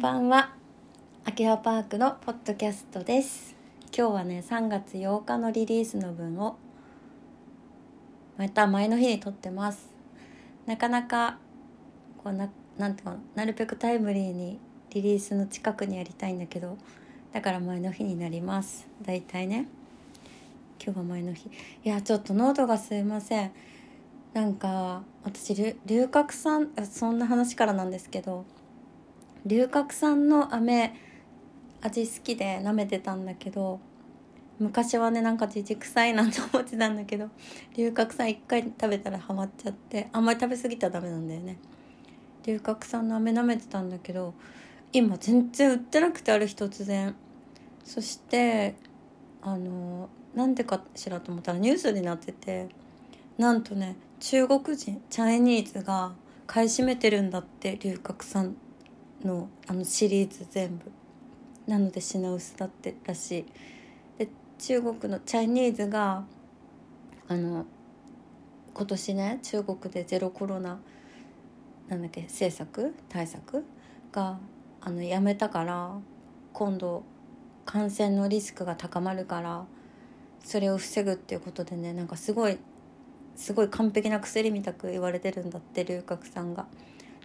ばんは。秋葉パークのポッドキャストです。今日はね3月8日のリリースの分をまた前の日に撮ってます。なかなかこうななんていうかなるべくタイムリーにリリースの近くにやりたいんだけどだから前の日になります。だいたいね。今日は前の日。いやちょっと喉がすいません。なんか私龍角散そんな話からなんですけど龍角散の飴味好きで舐めてたんだけど昔はねなんかじじくさいなと思ってたんだけど龍角散一回食べたらハマっちゃってあんまり食べ過ぎたらダメなんだよね。龍角散の飴舐めてたんだけど今全然売ってなくてある日突然。そしてあのなんでかしらと思ったらニュースになっててなんとね中国人チャイニーズが買い占めてるんだって龍角散。のあのシリーズ全部。なので品薄だってらし。いで中国のチャイニーズがあの今年ね中国でゼロコロナなんだっけ政策？対策？があのやめたから今度感染のリスクが高まるからそれを防ぐっていうことでねなんかすごいすごい完璧な薬みたく言われてるんだって龍角散が。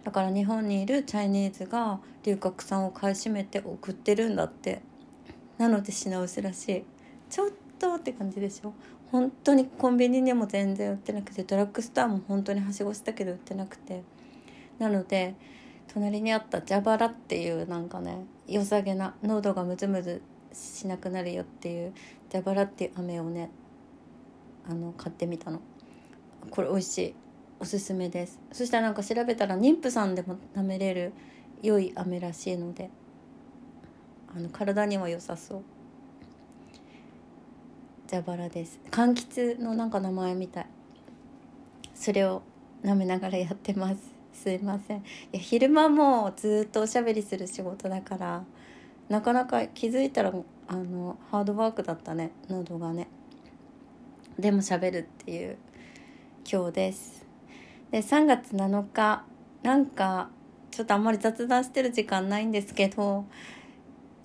だから日本にいるチャイニーズが龍角散を買い占めて送ってるんだって。なので品薄らしい。ちょっとって感じでしょ？本当にコンビニにも全然売ってなくてドラッグストアも本当にはしごしたけど売ってなくて。なので隣にあった蛇腹っていうなんかね良さげな喉がムズムズしなくなるよっていう蛇腹っていう飴をねあの買ってみたの。これ美味しい。おすすめです。そしたらなんか調べたら妊婦さんでも舐めれる良い飴らしいのであの体には良さそう。蛇腹です。柑橘のなんか名前みたい。それを舐めながらやってます。すいません。いや昼間もずっとおしゃべりする仕事だからなかなか気づいたらあのハードワークだったね。喉がね。でも喋るっていう今日です。で3月7日なんかちょっとあんまり雑談してる時間ないんですけど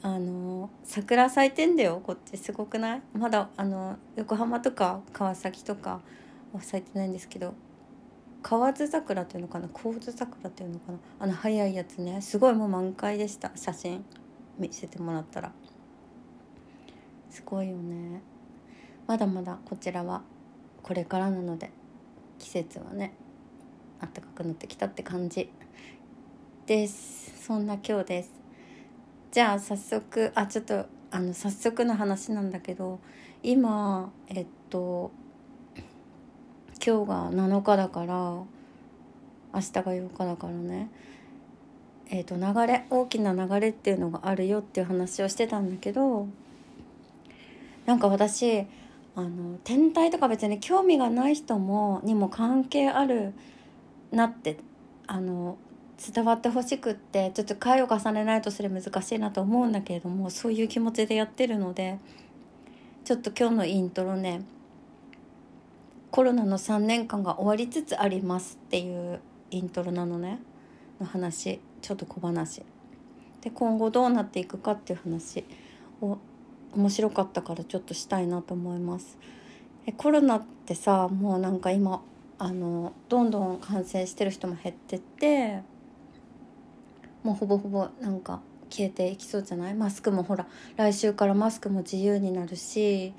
あの桜咲いてんだよこっち。すごくない？まだあの横浜とか川崎とかは咲いてないんですけど河津桜っていうのかな？河津桜っていうのかな？あの早いやつね。すごいもう満開でした。写真。見せてもらったら。すごいよね。まだまだこちらはこれからなので季節はね。暖かくなってきたって感じです。そんな今日です。じゃあ早速あちょっとあの早速の話なんだけど今えっと今日が7日だから明日が8日だからね。えっと流れ大きな流れっていうのがあるよっていう話をしてたんだけどなんか私あの天体とか別に興味がない人もにも関係あるなってあの伝わってほしくってちょっと回を重ねないとそれ難しいなと思うんだけれどもそういう気持ちでやってるのでちょっと今日のイントロねコロナの3年間が終わりつつありますっていうイントロなのねの話ちょっと小話。で今後どうなっていくかっていう話を面白かったからちょっとしたいなと思います。コロナってさもうなんか今あのどんどん感染してる人も減ってってもうほぼほぼなんか消えていきそうじゃない？マスクもほら来週からマスクも自由になるし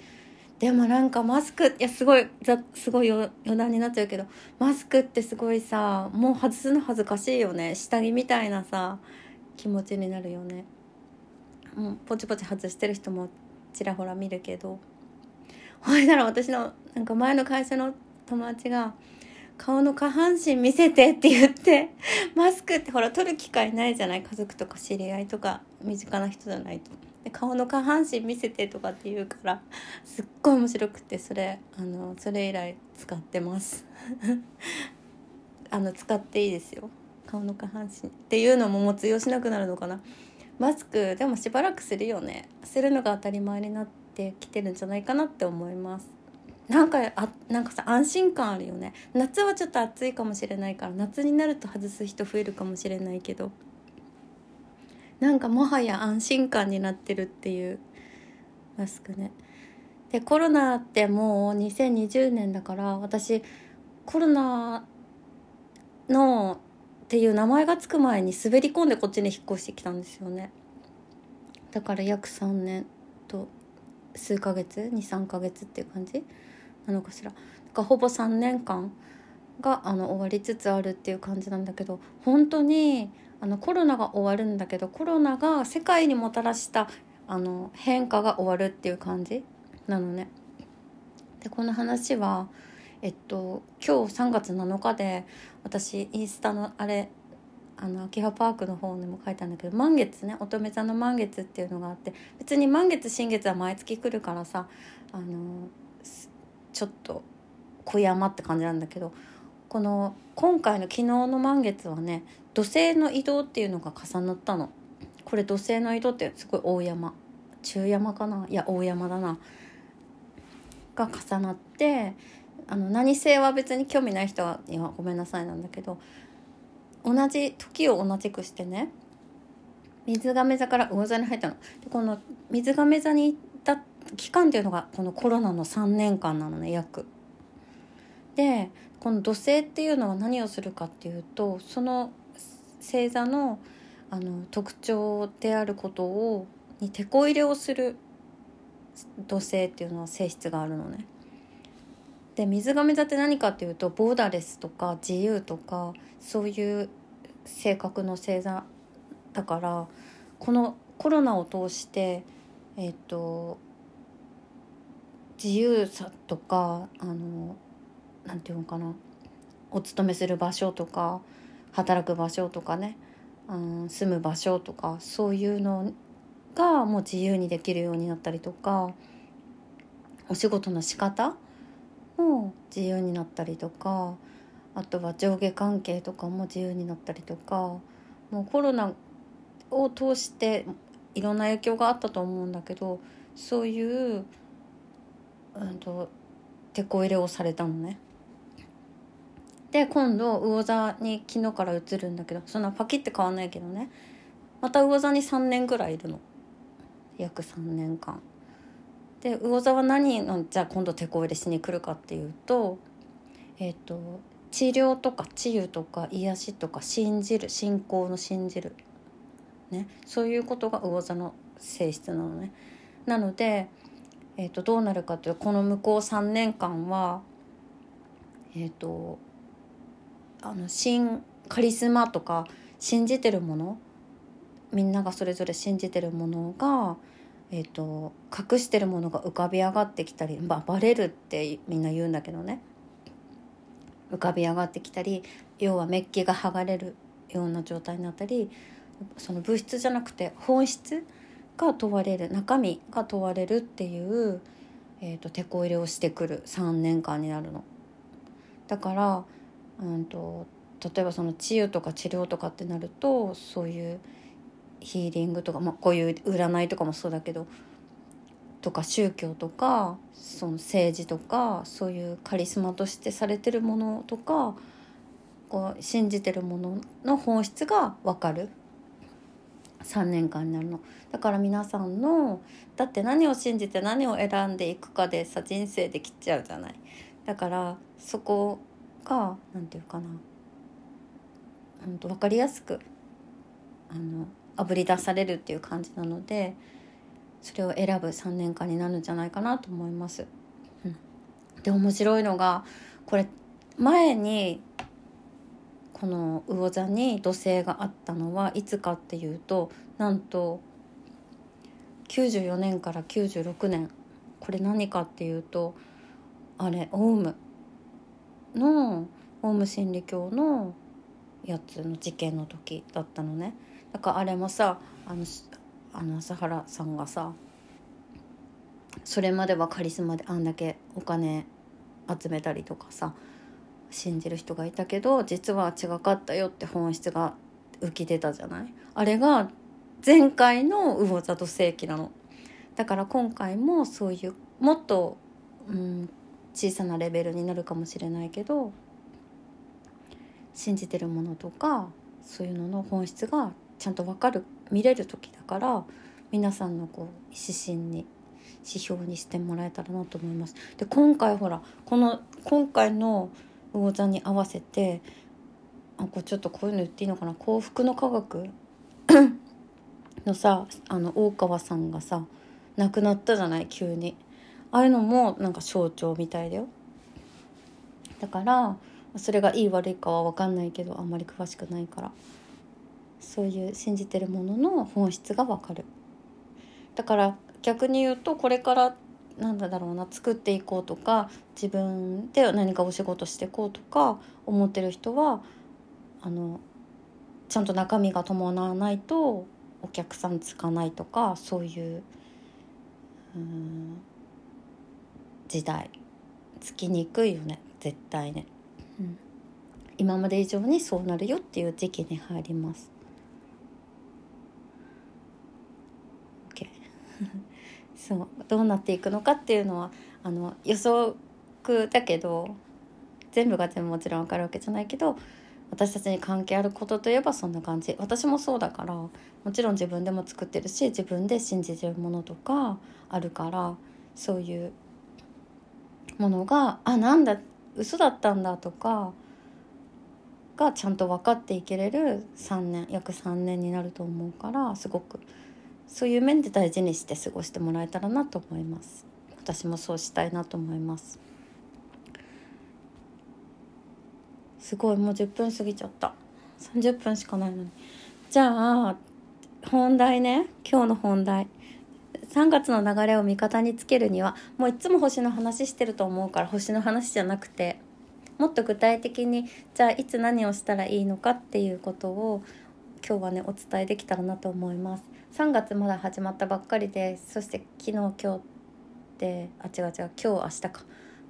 でもなんかマスクいやすごいすごい余談になっちゃうけどマスクってすごいさもう外すの恥ずかしいよね。下着みたいなさ気持ちになるよね。もうポチポチ外してる人もちらほら見るけど。ほいだら私のなんか前の会社の友達が顔の下半身見せてって言って マスクってほら取る機会ないじゃない家族とか知り合いとか身近な人じゃないと。で顔の下半身見せてとかって言うからすっごい面白くてそれあのそれ以来使ってます。あの使っていいですよ。顔の下半身っていうのももう通用しなくなるのかな。マスクでもしばらくするよね。するのが当たり前になってきてるんじゃないかなって思います。なんかあなんかさ安心感あるよね。夏はちょっと暑いかもしれないから夏になると外す人増えるかもしれないけど。なんかもはや安心感になってるっていうマスクね。でコロナってもう2020年だから私コロナのっていう名前が付く前に滑り込んでこっちに引っ越してきたんですよね。だから約3年と数ヶ月？23ヶ月っていう感じ？なのかしらかほぼ3年間があの終わりつつあるっていう感じなんだけど本当にあのコロナが終わるんだけどコロナが世界にもたらしたあの変化が終わるっていう感じ？なのね。でこの話はえっと今日3月7日で私インスタのあれあの秋葉パークの方にも書いたんだけど満月ね乙女座の満月っていうのがあって別に満月新月は毎月来るからさあのちょっと小山って感じなんだけどこの今回の昨日の満月はね土星の移動っていうのが重なったの。これ土星の移動ってすごい大山中山かな？いや大山だな。が重なってあの何性は別に興味ない人はごめんなさいなんだけど同じ時を同じくしてね水亀座から魚座に入ったの。でこの水亀座に期間っていうのがこのコロナの3年間なのね約。でこの土星っていうのは何をするかっていうとその星座のあの特徴であることをにてこ入れをする土星っていうのは性質があるのね。で水亀座って何かっていうとボーダレスとか自由とかそういう性格の星座だからこのコロナを通してえっ、と自由さとかあのなんていうのかな。お勤めする場所とか働く場所とかね、うん、住む場所とかそういうのがもう自由にできるようになったりとかお仕事の仕方も自由になったりとかあとは上下関係とかも自由になったりとかもうコロナを通していろんな影響があったと思うんだけどそういう、うんと、てこ入れをされたのね。で今度魚座に昨日から移るんだけどそんなパキって変わんないけどねまた魚座に3年ぐらいいるの約3年間。で魚座は何のじゃあ今度手こ入れしに来るかっていうとえっ、ー、と治療とか治癒とか癒しとか信じる信仰の信じる、ね、そういうことが魚座の性質なのね。なので、えー、とどうなるかというとこの向こう3年間はえっ、ー、とあの新カリスマとか信じてるものみんながそれぞれ信じてるものが、えーと、隠してるものが浮かび上がってきたり、まあ、バレるってみんな言うんだけどね。浮かび上がってきたり要はメッキが剥がれるような状態になったりその物質じゃなくて本質が問われる中身が問われるっていう、えーと、と手こ入れをしてくる3年間になるの。だからうんと例えばその治癒とか治療とかってなるとそういうヒーリングとか、まあ、こういう占いとかもそうだけどとか宗教とかその政治とかそういうカリスマとしてされてるものとかこう信じてるものの本質が分かる3年間になるの。だから皆さんのだって何を信じて何を選んでいくかでさ人生できちゃうじゃない。だからそこが何て言うかな。本当分かりやすくあのあぶり出されるっていう感じなのでそれを選ぶ3年間になるんじゃないかなと思います。うん、で面白いのがこれ前にこの魚座に土星があったのはいつかっていうとなんと94年から96年これ何かっていうとあれオウム。のオウム真理教のやつの事件の時だったのね。だからあれもさあのあの朝原さんがさそれまではカリスマであんだけお金集めたりとかさ信じる人がいたけど実は違かったよって本質が浮き出たじゃない？あれが前回の魚座と世紀なのだから今回もそういうもっと、うん、小さなレベルになるかもしれないけど信じてるものとかそういうのの本質がちゃんと分かる見れる時だから皆さんのこう指針に指標にしてもらえたらなと思います。で今回ほらこの今回の魚座に合わせてあこれちょっとこういうの言っていいのかな？幸福の科学 のさあの大川さんがさ亡くなったじゃない？急に。ああいうのもなんか象徴みたいだよ。だからそれがいい悪いかは分かんないけどあんまり詳しくないから。そういう信じてるものの本質が分かる。だから逆に言うとこれからなんだろうな作っていこうとか自分で何かお仕事していこうとか思ってる人はあのちゃんと中身が伴わないとお客さんつかないとかそういうう時代。つきにくいよね絶対ね、うん、今まで以上にそうなるよっていう時期に入ります。OK そうどうなっていくのかっていうのはあの予測だけど全部が全部もちろん分かるわけじゃないけど私たちに関係あることといえばそんな感じ。私もそうだからもちろん自分でも作ってるし自分で信じてるものとかあるからそういうものがあなんだ嘘だったんだとかがちゃんと分かっていけれる3年約3年になると思うからすごく。そういう面で大事にして過ごしてもらえたらなと思います。私もそうしたいなと思います。すごいもう10分過ぎちゃった。30分しかないのに。じゃあ本題ね。今日の本題。3月の流れを味方につけるにはもういつも星の話してると思うから星の話じゃなくてもっと具体的にじゃあいつ何をしたらいいのかっていうことを今日はねお伝えできたらなと思います。3月まだ始まったばっかりでそして昨日今日ってあ違う違う今日明日か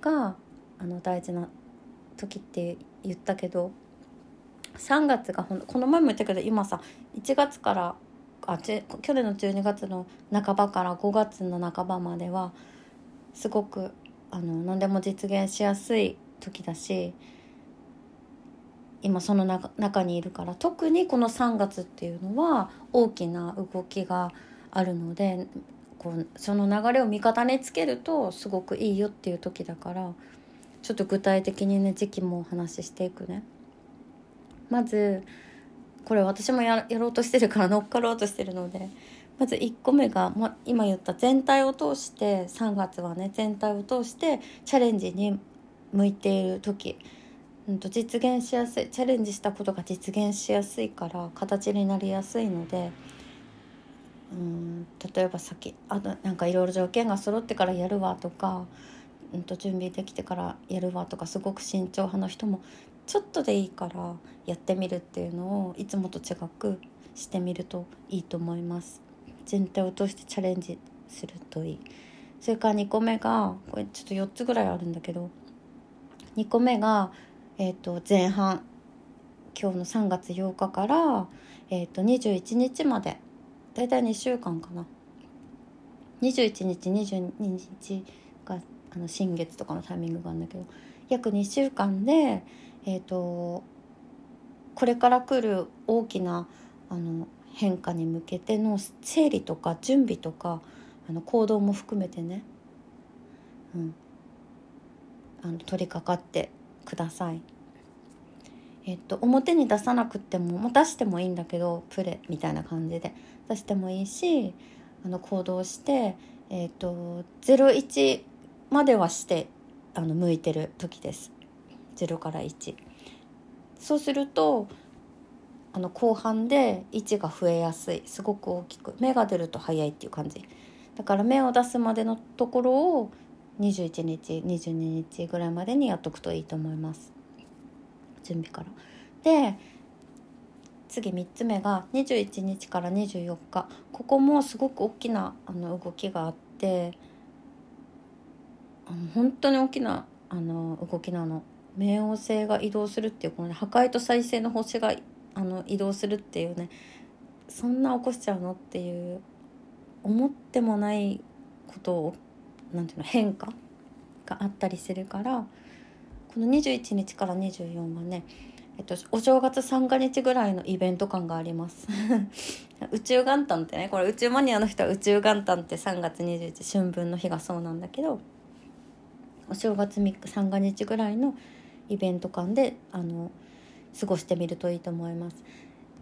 があの大事な時って言ったけど3月がほんこの前も言ったけど今さ1月からあ去年の12月の半ばから5月の半ばまではすごくあの何でも実現しやすい時だし今その中にいるから特にこの3月っていうのは大きな動きがあるのでこうその流れを味方につけるとすごくいいよっていう時だからちょっと具体的にね時期もお話ししていくね。まずこれ私もやろうとしてるから乗っかろうとしてるのでまず1個目が、ま、今言った全体を通して3月はね全体を通してチャレンジに向いている時、うん、と実現しやすいチャレンジしたことが実現しやすいから形になりやすいので。うん例えば先あとなんかいろいろ条件が揃ってからやるわとか、うんと準備できてからやるわとかすごく慎重派の人もちょっとでいいからやってみるっていうのをいつもと違くしてみるといいと思います全体を通してチャレンジするといいそれから2個目がこれちょっと4つぐらいあるんだけど2個目が、えー、と前半今日の3月8日から、えー、と21日までだいたい2週間かな。21日22日があの新月とかのタイミングがあるんだけど約2週間でえーと、これから来る大きなあの変化に向けての整理とか準備とかあの行動も含めてね、うん、あの取り掛かってください。えっと、表に出さなくても、まあ、出してもいいんだけどプレみたいな感じで。出してもいいしあの行動して、えっと、01まではしてあの向いてる時です。0から1そうするとあの後半で位置が増えやすい。すごく大きく。芽が出ると早いっていう感じ。だから芽を出すまでのところを21日22日ぐらいまでにやっとくといいと思います。準備から。で次3つ目が21日から24日。ここもすごく大きなあの動きがあってあの本当に大きなあの動きなの。冥王星が移動するっていうこの、ね、破壊と再生の星があの移動するっていうねそんな起こしちゃうのっていう思ってもないことをなんていうの変化？があったりするからこの21日から24はねえっと、お正月三が日ぐらいのイベント感があります 宇宙元旦ってねこれ宇宙マニアの人は宇宙元旦って3月21春分の日がそうなんだけどお正月3日三が日ぐらいのイベント感であの過ごしてみるといいと思います。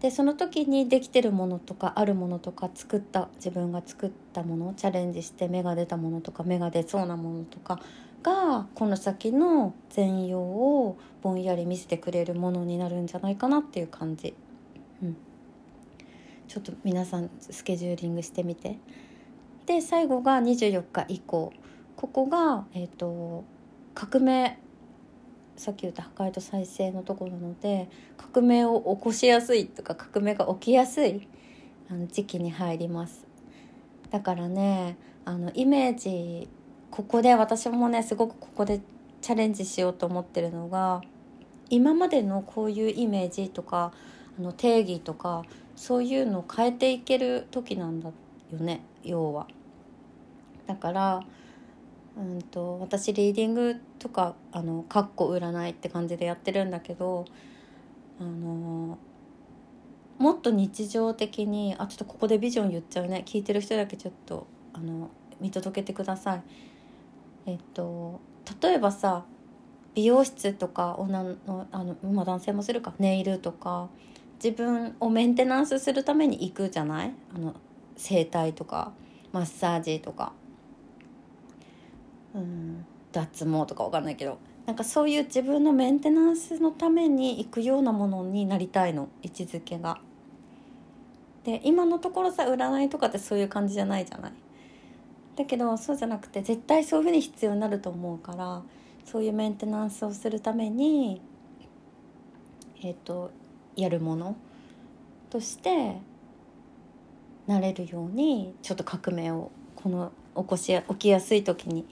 でその時にできてるものとかあるものとか作った自分が作ったものチャレンジして芽が出たものとか芽が出そうなものとかがこの先の全容をぼんやり見せてくれるものになるんじゃないかなっていう感じ、うん、ちょっと皆さんスケジューリングしてみて。で最後が24日以降。ここが、えーと革命さっき言った破壊と再生のところなので革命を起こしやすいとか革命が起きやすいあの時期に入りますだからねあのイメージここで私もねすごくここでチャレンジしようと思ってるのが今までのこういうイメージとかあの定義とかそういうのを変えていける時なんだよね要は。だからうんと私リーディングとかあのかっこ占いって感じでやってるんだけどあのもっと日常的にあちょっとここでビジョン言っちゃうね聞いてる人だけちょっとあの見届けてください。えっと例えばさ美容室とか女のあの、まあ、男性もするかネイルとか自分をメンテナンスするために行くじゃない？あの整体とかマッサージとかうん脱毛とかわかんないけどなんかそういう自分のメンテナンスのために行くようなものになりたいの位置づけが。で今のところさ占いとかってそういう感じじゃないじゃない？だけどそうじゃなくて絶対そういうふうに必要になると思うからそういうメンテナンスをするためにえっ、ー、とやるものとしてなれるようにちょっと革命をこの起こし起きやすい時に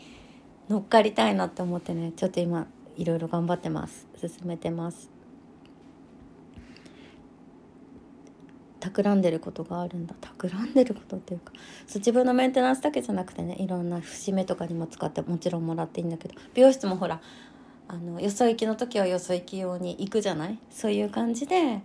乗っかりたいなって思ってねちょっと今いろいろ頑張ってます。進めてます。企んでることがあるんだ。企んでることっていうかそう自分のメンテナンスだけじゃなくてねいろんな節目とかにも使ってもちろんもらっていいんだけど美容室もほらあのよそ行きの時はよそ行き用に行くじゃない？そういう感じで、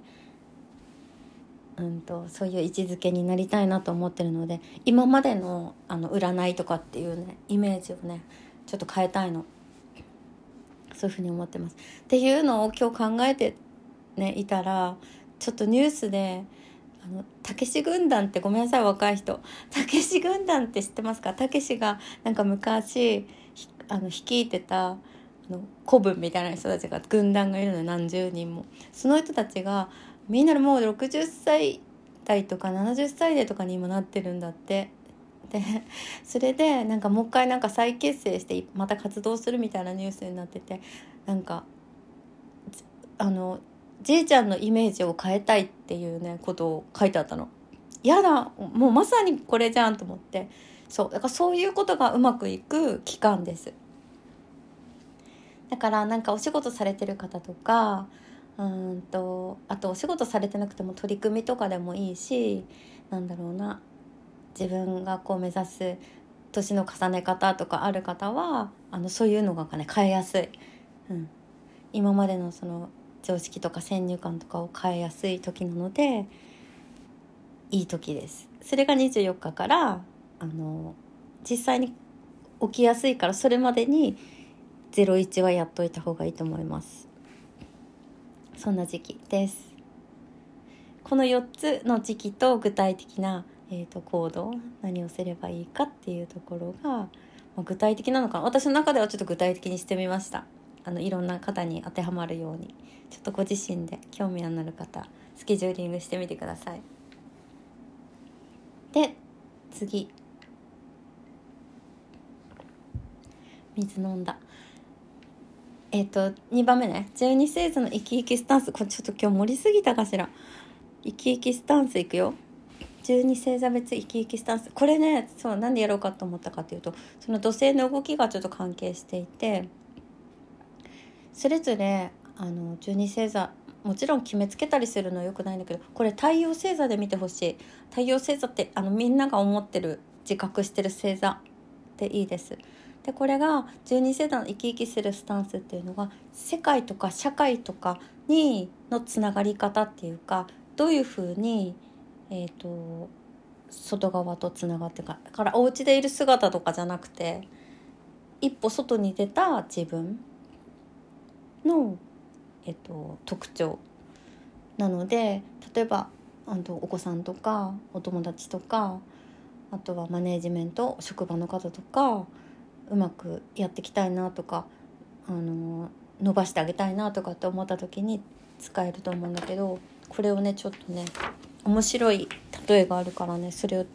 うんと、そういう位置づけになりたいなと思ってるので今までのあの占いとかっていうねイメージをねちょっと変えたいの。そういうふうに思ってます。っていうのを今日考えてねいたらちょっとニュースであのたけし軍団ってごめんなさい若い人。たけし軍団って知ってますか？たけしがなんか昔あの率いてたあの古文みたいな人たちが軍団がいるの何十人も。その人たちがみんなもう60歳代とか70歳代とかにもなってるんだって。それでなんかもう一回なんか再結成してまた活動するみたいなニュースになっててなんかあのじいちゃんのイメージを変えたいっていうねことを書いてあったの。やだもうまさにこれじゃんと思ってそうだからそういうことがうまくいく期間です。だからなんかお仕事されてる方とかうんとあとお仕事されてなくても取り組みとかでもいいしなんだろうな自分がこう目指す年の重ね方とかある方はあのそういうのがね変えやすい、うん、今までのその常識とか先入観とかを変えやすい時なのでいい時です。それが24日からあの実際に起きやすいからそれまでに01はやっといた方がいいと思います。そんな時期です。この4つの時期と具体的なえーと、行動何をすればいいかっていうところが、ま、具体的なのかな。私の中ではちょっと具体的にしてみました。あのいろんな方に当てはまるように。ちょっとご自身で興味のある方スケジューリングしてみてください。で次。水飲んだ。えっ、ー、と2番目ね。12星座の生き生きスタンス。これちょっと今日盛りすぎたかしら。生き生きスタンスいくよ。12星座別生き生きスタンス。これねそうなんでやろうかと思ったかっていうとその土星の動きがちょっと関係していてそれぞれあの12星座もちろん決めつけたりするのはよくないんだけどこれ太陽星座で見てほしい。太陽星座ってあのみんなが思ってる自覚してる星座でいいです。でこれが12世代の生き生きするスタンスっていうのが世界とか社会とかにのつながり方っていうかどういうふうに、えーと、外側とつながってからお家でいる姿とかじゃなくて一歩外に出た自分の、えーと、特徴なので例えばあとお子さんとかお友達とかあとはマネージメント職場の方とかうまくやっていきたいなとかあの伸ばしてあげたいなとかって思った時に使えると思うんだけどこれをねちょっとね面白い例えがあるからねそれを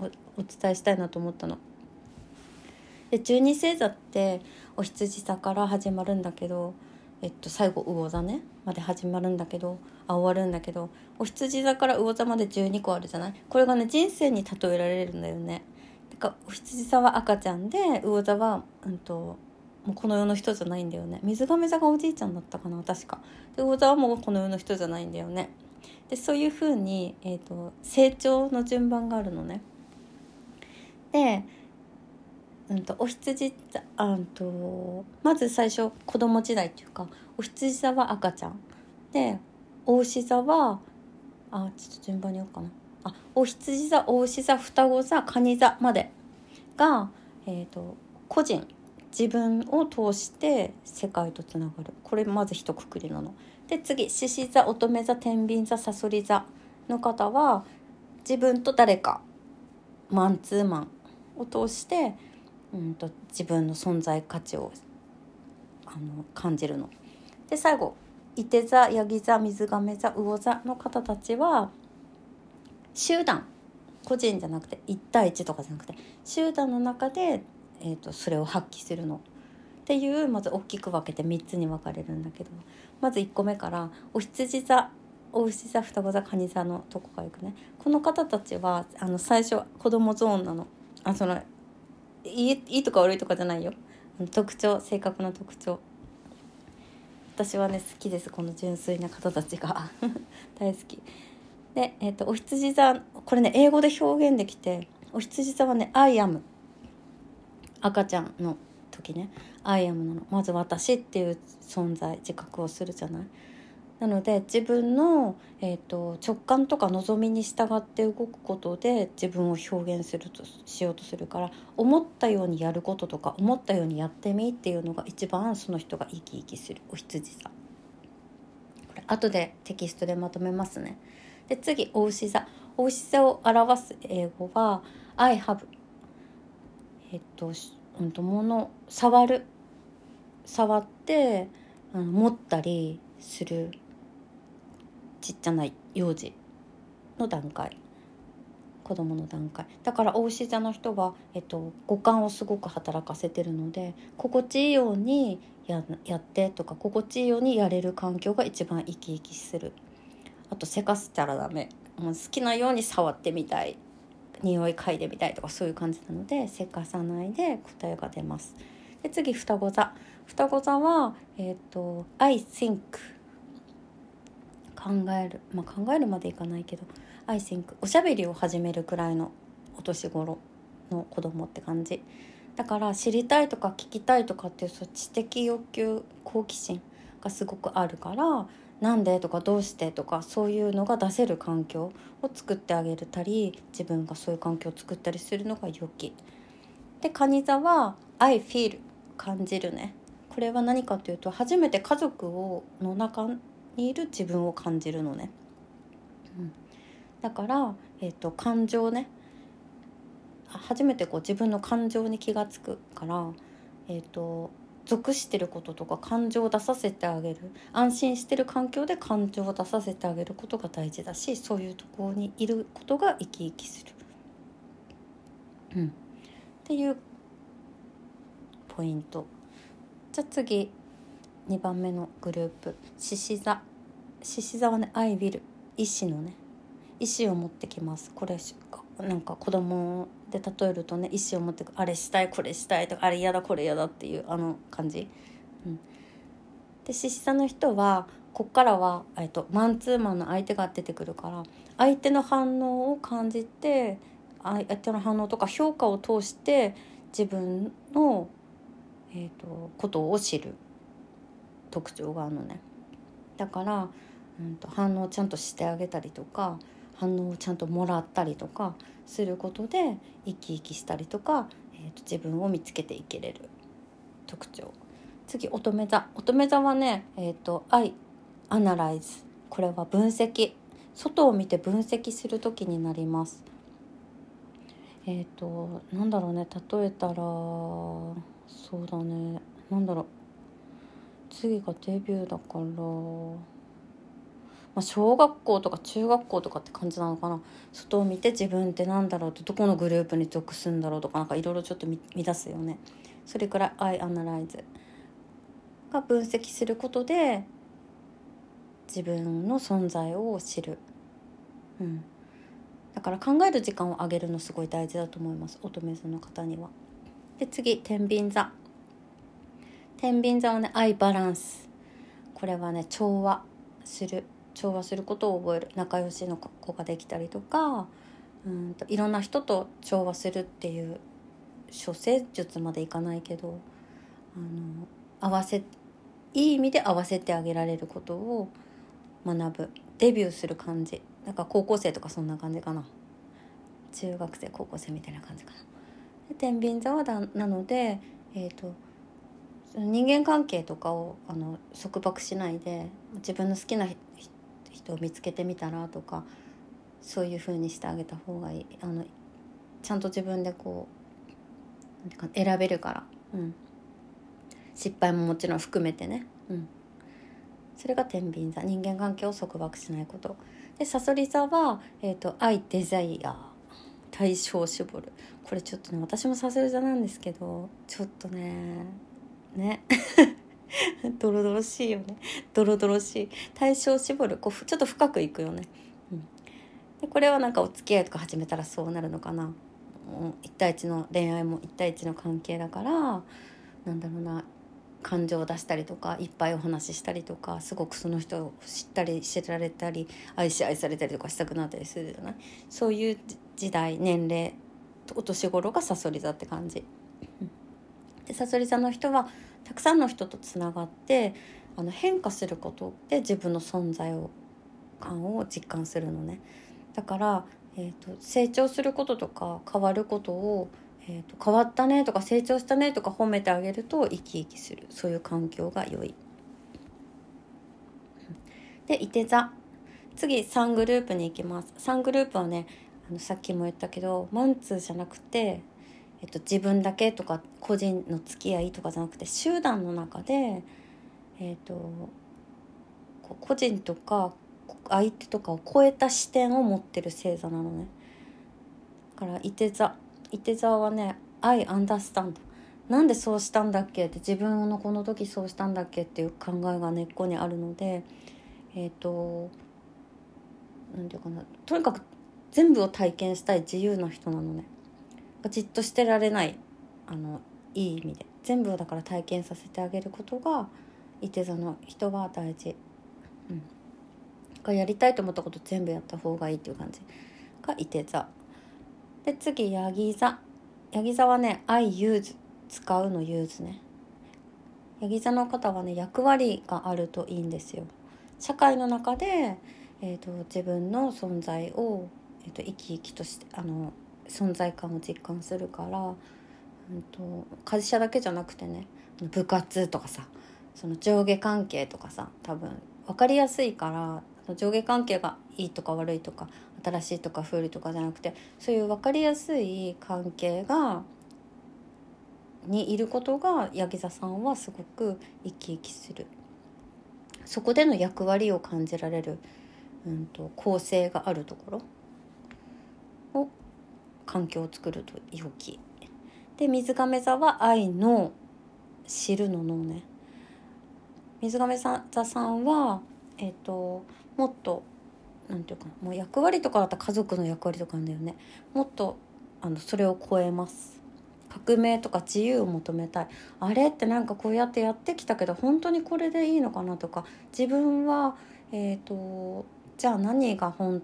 お伝えしたいなと思ったの。で十二星座ってお羊座から始まるんだけど、えっと、最後魚座ねまで始まるんだけどあ終わるんだけどお羊座から魚座まで12個あるじゃない？これがね人生に例えられるんだよね。か羊座は赤ちゃんで魚座は、うんと、もうこの世の人じゃないんだよね水亀座がおじいちゃんだったかな確かで魚座はもうこの世の人じゃないんだよねでそういうふうに、えーと、成長の順番があるのね。で、うんと、お羊座あとまず最初子供時代っていうかお羊座は赤ちゃん。でお牛座はあちょっと順番に言おうかな。あお羊座お牛座双子座蟹座まで。が、えーと、個人。自分を通して世界とつながる。これまず一括りなの。で次獅子座乙女座天秤座さそり座の方は自分と誰かマンツーマンを通して、うんと、自分の存在価値をあの感じるの。で最後伊手座ヤギ座水亀座魚座の方たちは集団。個人じゃなくて1対1とかじゃなくて集団の中で、えーと、それを発揮するの。っていうまず大きく分けて3つに分かれるんだけど。まず1個目からお羊座お牛座双子座蟹座のとこからいくね。この方たちはあの最初子供ゾーンなの。あそのいいいいとか悪いとかじゃないよ。特徴性格の特徴。私はね好きですこの純粋な方たちが。大好き。で、えーと、お羊座これね英語で表現できてお羊座はね「I am」赤ちゃんの時ね「I am」なのまず私っていう存在自覚をするじゃない？なので自分の、えーと、直感とか望みに従って動くことで自分を表現するとしようとするから思ったようにやることとか思ったようにやってみっていうのが一番その人が生き生きするお羊座これ後でテキストでまとめますね。で次お牛座お牛座を表す英語は I have えっと,、うんと、物触る触ってあの持ったりするちっちゃな幼児の段階子供の段階。だからお牛座の人は、えっと、五感をすごく働かせてるので心地いいようにややってとか心地いいようにやれる環境が一番生き生きする。あとせかしたらダメ。もう好きなように触ってみたい。匂い嗅いでみたいとかそういう感じなのでせかさないで答えが出ます。で次双子座。双子座はえっ、ー、と「I think」考える。まあ考えるまでいかないけど「I think」おしゃべりを始めるくらいのお年頃の子供って感じ。だから知りたいとか聞きたいとかっていうそ知的欲求好奇心がすごくあるからなんで？とかどうして？とかそういうのが出せる環境を作ってあげるたり自分がそういう環境を作ったりするのが良き。で蟹座は「I feel」感じるね。これは何かというと初めて家族をの中にいる自分を感じるのね。うん、だから、えーと、感情ね。初めてこう自分の感情に気が付くから、えーと属してることとか感情を出させてあげる。安心してる環境で感情を出させてあげることが大事だしそういうところにいることが生き生きする。うん、っていうポイント。じゃあ次2番目のグループ。獅子座。獅子座はね「I will」意志のね。意志を持ってきます。これなんか子供で例えるとね意思を持ってあれしたいこれしたいとかあれ嫌だこれ嫌だっていうあの感じ。うん、で獅子座の人はこっからは、えっと、マンツーマンの相手が出てくるから相手の反応を感じて相手の反応とか評価を通して自分の、えーと、ことを知る特徴があるのねだから、うんと、反応をちゃんとしてあげたりとか反応をちゃんともらったりとかすることで生き生きしたりとか、えーと、自分を見つけていけれる。特徴。次乙女座。乙女座はねえっ、ー、と「愛アナライズ」これは分析。外を見て分析する時になります。えっ、ー、となんだろうね。例えたらそうだね。なんだろう。次がデビューだから、まあ、小学校とか中学校とかって感じなのかな？外を見て自分ってなんだろうってどこのグループに属すんだろうとかなんかいろいろちょっと見出すよね。それから「I analyze」が分析することで自分の存在を知る、うん、だから考える時間を上げるのすごい大事だと思います乙女座の方には。で次天秤座。天秤座はね愛バランスこれはね調和する。調和することを覚える仲良しの子ができたりとかうんといろんな人と調和するっていう処世術までいかないけどあの合わせいい意味で合わせてあげられることを学ぶ。デビューする感じ。なんか高校生とかそんな感じかな。中学生高校生みたいな感じかな。で天秤座はだなので、えーと、人間関係とかをあの束縛しないで自分の好きなを見つけてみたらとかそういう風にしてあげた方がいい。あのちゃんと自分でこう選べるから、うん、失敗ももちろん含めてね、うん、それが天秤座。人間関係を束縛しないこと。でさそり座は、えーと、愛デザイア。対象を絞る。これちょっとね私もさそり座なんですけどちょっとねね。ドロドロしいよね。ドロドロしい。対象を絞る。こうちょっと深くいくよね、うん、でこれはなんかお付き合いとか始めたらそうなるのかな。1対1の恋愛も1対1の関係だからなんだろうな。感情を出したりとかいっぱいお話ししたりとかすごくその人を知ったり知られたり愛し愛されたりとかしたくなったりするじゃない？そういう時代年齢お年頃がさそり座って感じ。でさそり座の人はたくさんの人とつながってあの変化することで自分の存在を感を実感するのね。だから、えーと成長することとか変わることをえーと、変わったねとか成長したねとか褒めてあげると生き生きするそういう環境が良い。でいて座次3グループに行きます3グループはねあのさっきも言ったけどマンツーじゃなくて、えっと、自分だけとか個人の付き合いとかじゃなくて集団の中で、えっと、個人とか相手とかを超えた視点を持ってる星座なのね。だからいて座伊手座はね「I understand」なんでそうしたんだっけ？って自分のこの時そうしたんだっけっていう考えが根っこにあるのでえっ、ー、と何て言うかな。とにかく全部を体験したい自由な人なのね。じっとしてられないあのいい意味で全部をだから体験させてあげることがいて座の人は大事、うん、がやりたいと思ったこと全部やった方がいいっていう感じ。がいて座。で次ヤギ座。ヤギ座はね「I use」使うの「use」ね。ヤギ座の方はね役割があるといいんですよ。社会の中で、えーと、自分の存在を、えーと、生き生きとしてあの存在感を実感するから、うんと会社だけじゃなくてね部活とかさその上下関係とかさ多分分かりやすいから上下関係がいいとか悪いとか新しいとか古いとかじゃなくてそういう分かりやすい関係がにいることがヤギ座さんはすごく生き生きする。そこでの役割を感じられる、うんと、構成があるところ。環境を作ると良き。で水亀座は愛の知るののね。水亀座さんはえっ、ー、ともっとなんていうかもう役割とかだったら家族の役割とかなんだよね。もっとあのそれを超えます。革命とか自由を求めたい。あれってなんかこうやってやってきたけど本当にこれでいいのかなとか。自分はえっ、ー、とじゃあ何が本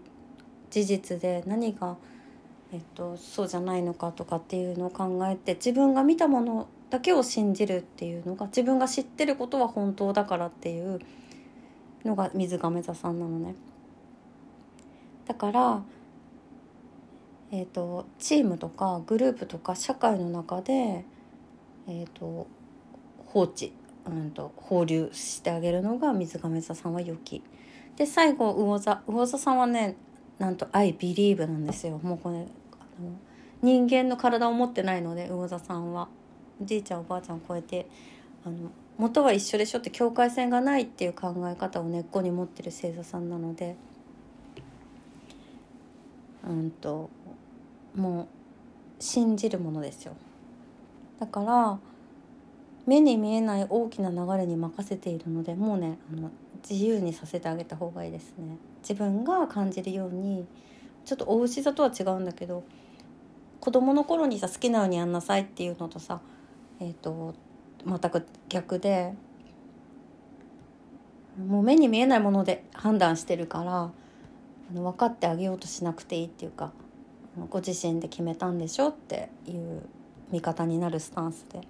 事実で何がえっと、そうじゃないのかとかっていうのを考えて自分が見たものだけを信じるっていうのが自分が知ってることは本当だからっていうのが水亀座さんなのね。だからえーと、チームとかグループとか社会の中で、えーと、放置、うんと、放流してあげるのが水亀座さんは良きで最後魚座魚座さんはねなんと「I believe」なんですよ。もうこれあの人間の体を持ってないので魚座さんは。じいちゃんおばあちゃんを超えてあの元は一緒でしょって境界線がないっていう考え方を根っこに持ってる星座さんなので。うんともう信じるものですよ。だから目に見えない大きな流れに任せているのでもうねあの自由にさせてあげた方がいいですね。自分が感じるようにちょっとお牛座とは違うんだけど子供の頃にさ好きなようにやんなさいっていうのとさえっ、ー、と全く逆でもう目に見えないもので判断してるからあの分かってあげようとしなくていいっていうかご自身で決めたんでしょっていう味方になるスタンスで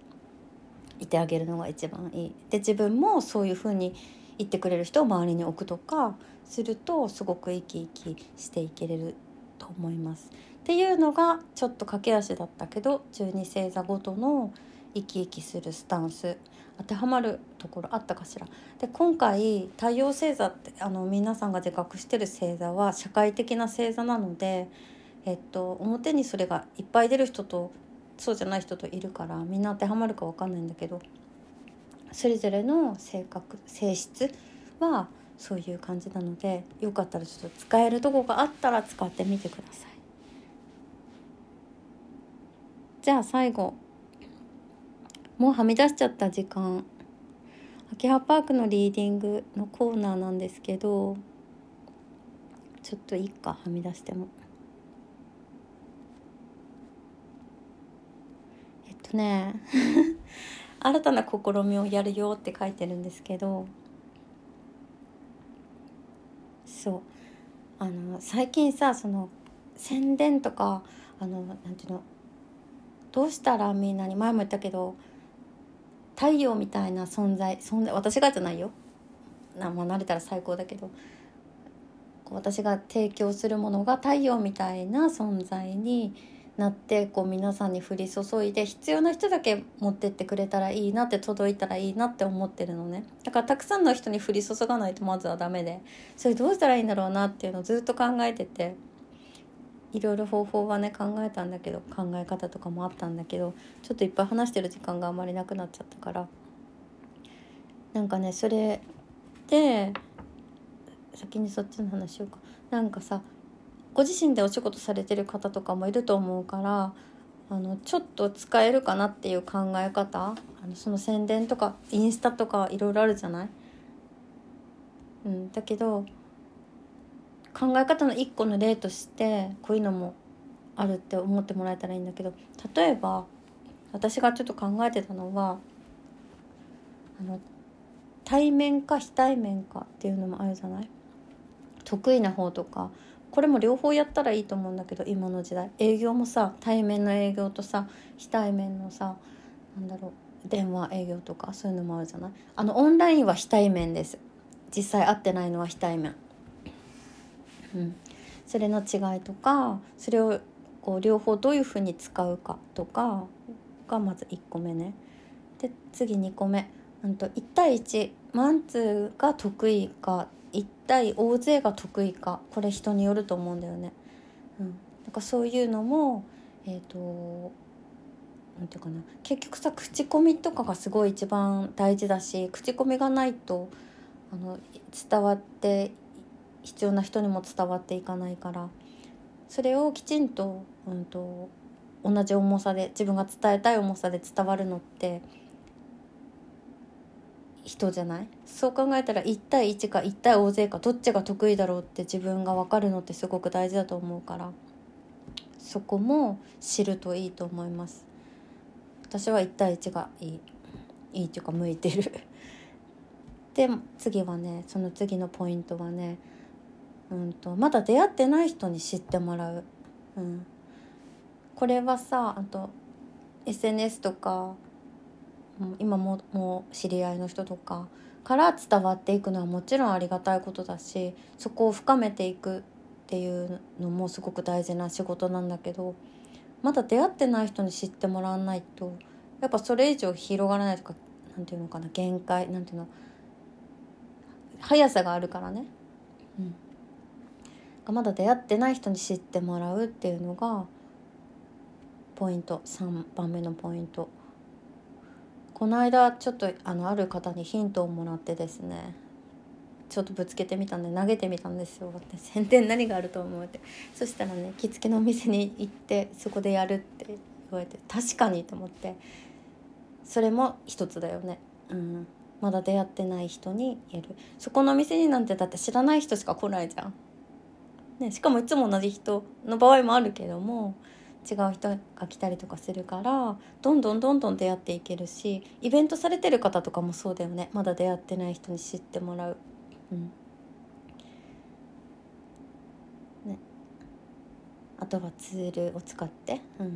いてあげるのが一番いい。で自分もそういうふうに言ってくれる人を周りに置くとかするとすごく生き生きしていけれると思います。っていうのがちょっと駆け足だったけど十二星座ごとの生き生きするスタンス当てはまるところあったかしらで今回太陽星座ってあの皆さんが自覚してる星座は社会的な星座なのでえっと、表にそれがいっぱい出る人とそうじゃない人といるからみんな当てはまるか分かんないんだけどそれぞれの性格性質はそういう感じなのでよかったらちょっと使えるとこがあったら使ってみてください。じゃあ最後もうはみ出しちゃった時間秋葉パークのリーディングのコーナーなんですけどちょっといいかはみ出してもえっ。とね新たな試みをやるよって書いてるんですけどそう。あの最近さその宣伝とかあのなんていうのどうしたらみんなに前も言ったけど太陽みたいな存在存在私がじゃないよ。な、まあ、慣れたら最高だけど私が提供するものが太陽みたいな存在になってこう皆さんに降り注いで必要な人だけ持ってってくれたらいいなって届いたらいいなって思ってるのね。だからたくさんの人に降り注がないとまずはダメで。それどうしたらいいんだろうなっていうのをずっと考えてて。いろいろ方法はね考えたんだけど考え方とかもあったんだけどちょっといっぱい話してる時間があまりなくなっちゃったから。なんかねそれで先にそっちの話しようか。なんかさご自身でお仕事されてる方とかもいると思うからあのちょっと使えるかなっていう考え方あのその宣伝とかインスタとかいろいろあるじゃない、うん、だけど考え方の一個の例としてこういうのもあるって思ってもらえたらいいんだけど例えば私がちょっと考えてたのはあの対面か非対面かっていうのもあるじゃない？得意な方とかこれも両方やったらいいと思うんだけど今の時代。営業もさ対面の営業とさ非対面のさなんだろう電話営業とかそういうのもあるじゃない？あのオンラインは非対面です。実際会ってないのは非対面。うん。それの違いとかそれをこう両方どういうふうに使うかとかがまず1個目ね。で次2個目。うんと1対1マンツーが得意か一対大勢が得意かこれ人によると思うんだよね。うん、なんかそういうのもえっ、ー、となんていうかな。結局さ口コミとかがすごい一番大事だし口コミがないとあの伝わって必要な人にも伝わっていかないから。それをきちんと,、うんと同じ重さで自分が伝えたい重さで伝わるのって人じゃない？そう考えたら1対1か1対大勢かどっちが得意だろうって自分が分かるのってすごく大事だと思うから。そこも知るといいと思います。私は1対1がいい。いいっていうか向いてる。で次はねその次のポイントはねうんとまだ出会ってない人に知ってもらう、うん、これはさあと SNS とか今ももう知り合いの人とかから伝わっていくのはもちろんありがたいことだしそこを深めていくっていうのもすごく大事な仕事なんだけどまだ出会ってない人に知ってもらわないとやっぱそれ以上広がらないとかなんていうのかな限界なんていうの速さがあるからね、うん、まだ出会ってない人に知ってもらうっていうのがポイント3番目のポイント。この間ちょっとあのある方にヒントをもらってですね。ちょっとぶつけてみたんで投げてみたんですよ。って宣伝何があると思うって。そしたらね着付けのお店に行ってそこでやるって言われて確かにと思って。それも一つだよね。うん。まだ出会ってない人にやる。そこのお店になんてだって知らない人しか来ないじゃん、ね、しかもいつも同じ人の場合もあるけども違う人が来たりとかするからどんどんどんどん出会っていけるしイベントされてる方とかもそうだよね。まだ出会ってない人に知ってもらう。うん。ね、あとはツールを使って、うん、っ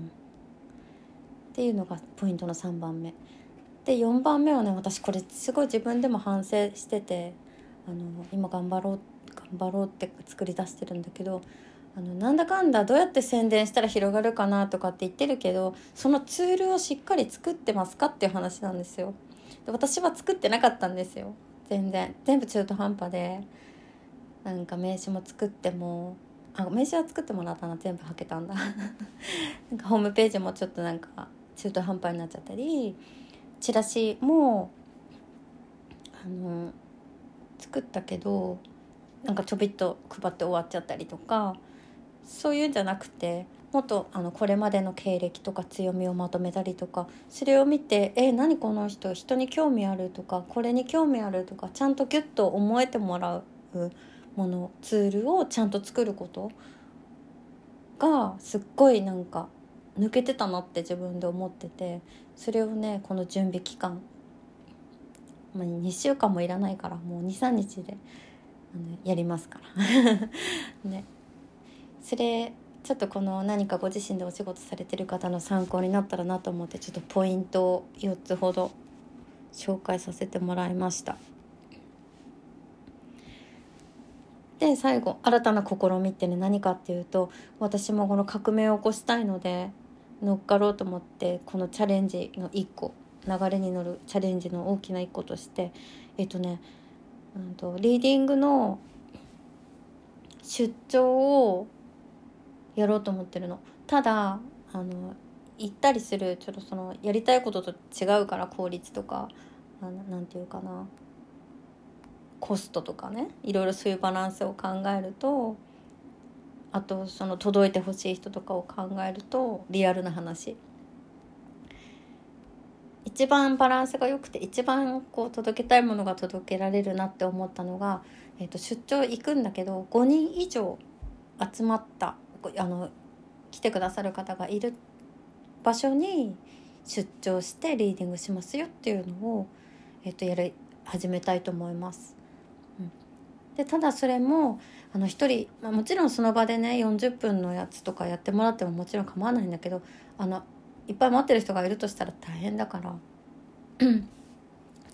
ていうのがポイントの3番目。で4番目はね私これすごい自分でも反省しててあの今頑張ろう頑張ろうって作り出してるんだけどあのなんだかんだどうやって宣伝したら広がるかなとかって言ってるけどそのツールをしっかり作ってますかっていう話なんですよ。で私は作ってなかったんですよ。全然。全部中途半端で。なんか名刺も作ってもあ名刺は作ってもらったな。全部はけたんだ。なんかホームページもちょっとなんか中途半端になっちゃったりチラシもあの作ったけどなんかちょびっと配って終わっちゃったりとかそういうんじゃなくてもっとあのこれまでの経歴とか強みをまとめたりとかそれを見て「え何この人人に興味ある」とか「これに興味ある」とかちゃんとギュッと思えてもらうものツールをちゃんと作ること。がすっごいなんか抜けてたなって自分で思っててそれをねこの準備期間、まあ、2週間もいらないからもう23日であのやりますから。ね。それちょっとこの何かご自身でお仕事されてる方の参考になったらなと思ってちょっとポイントを4つほど紹介させてもらいました。で最後新たな試みってね何かっていうと私もこの革命を起こしたいので乗っかろうと思ってこのチャレンジの1個流れに乗るチャレンジの大きな1個としてえっとね、うんと、リーディングの出張をやろうと思ってるの。ただあの行ったりするちょっとそのやりたいことと違うから効率とか何て言うかな。コストとかね。いろいろそういうバランスを考えるとあとその届いてほしい人とかを考えるとリアルな話。一番バランスが良くて一番こう届けたいものが届けられるなって思ったのが、えー、と出張行くんだけど5人以上集まったあの来てくださる方がいる場所に出張してリーディングしますよっていうのを、えー、とやり始めたいと思います。うん、でただそれもあの1人、まあ、もちろんその場でね40分のやつとかやってもらってももちろん構わないんだけどあのいっぱい待ってる人がいるとしたら大変だから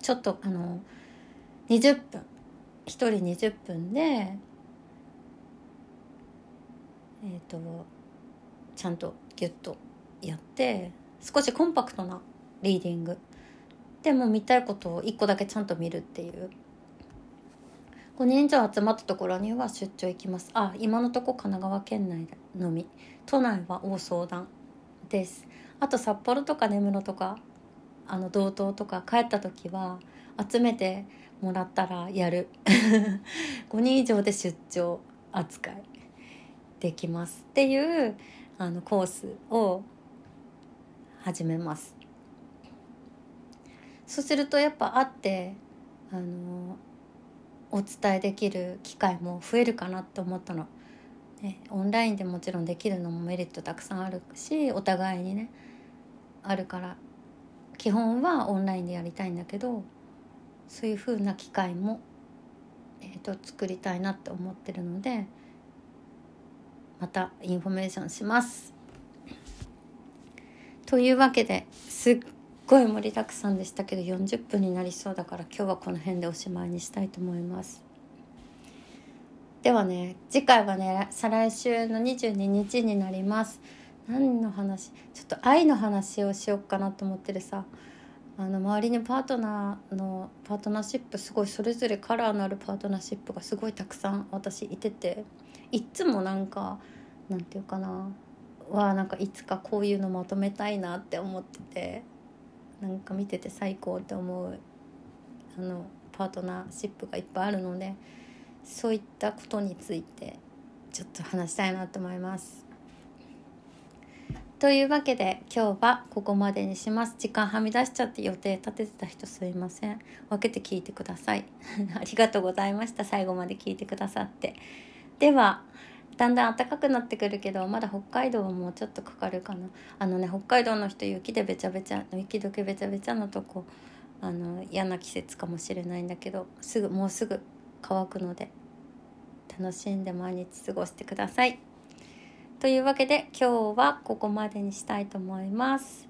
ちょっとあの20分1人20分でえっ、ー、とちゃんとギュッとやって少しコンパクトなリーディング。でも見たいことを1個だけちゃんと見るっていう。5人以上集まったところには出張行きます。あ今のとこ神奈川県内のみ。都内は大相談です。あと札幌とか根室とかあの道東とか帰った時は集めてもらったらやる。5人以上で出張扱い。できますっていうあのコースを始めますそうするとやっぱ会ってあのお伝えできる機会も増えるかなって思ったの。ね、オンラインでもちろんできるのもメリットたくさんあるしお互いにねあるから基本はオンラインでやりたいんだけどそういう風な機会も、えーと、作りたいなって思ってるのでまたインフォメーションします。というわけですっごい盛りだくさんでしたけど40分になりそうだから今日はこの辺でおしまいにしたいと思います。ではね次回はね再来週の22日になります。何の話？ちょっと愛の話をしようかなと思ってるさ。あの周りにパートナーのパートナーシップすごいそれぞれカラーのあるパートナーシップがすごいたくさん私いてて。いっつもなんかなんていうかな。はなんかいつかこういうのまとめたいなって思ってて。なんか見てて最高って思うあのパートナーシップがいっぱいあるのでそういったことについてちょっと話したいなと思います。というわけで今日はここまでにします。時間はみ出しちゃって予定立ててた人すいません。分けて聞いてください。ありがとうございました。最後まで聞いてくださって。ではだんだん暖かくなってくるけどまだ北海道はもうちょっとかかるかなあのね北海道の人雪でべちゃべちゃ雪解けべちゃべちゃのとこあの嫌な季節かもしれないんだけどすぐもうすぐ乾くので楽しんで毎日過ごしてください。というわけで今日はここまでにしたいと思います。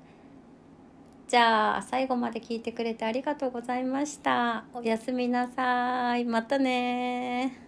じゃあ最後まで聞いてくれてありがとうございました。おやすみなさい。またね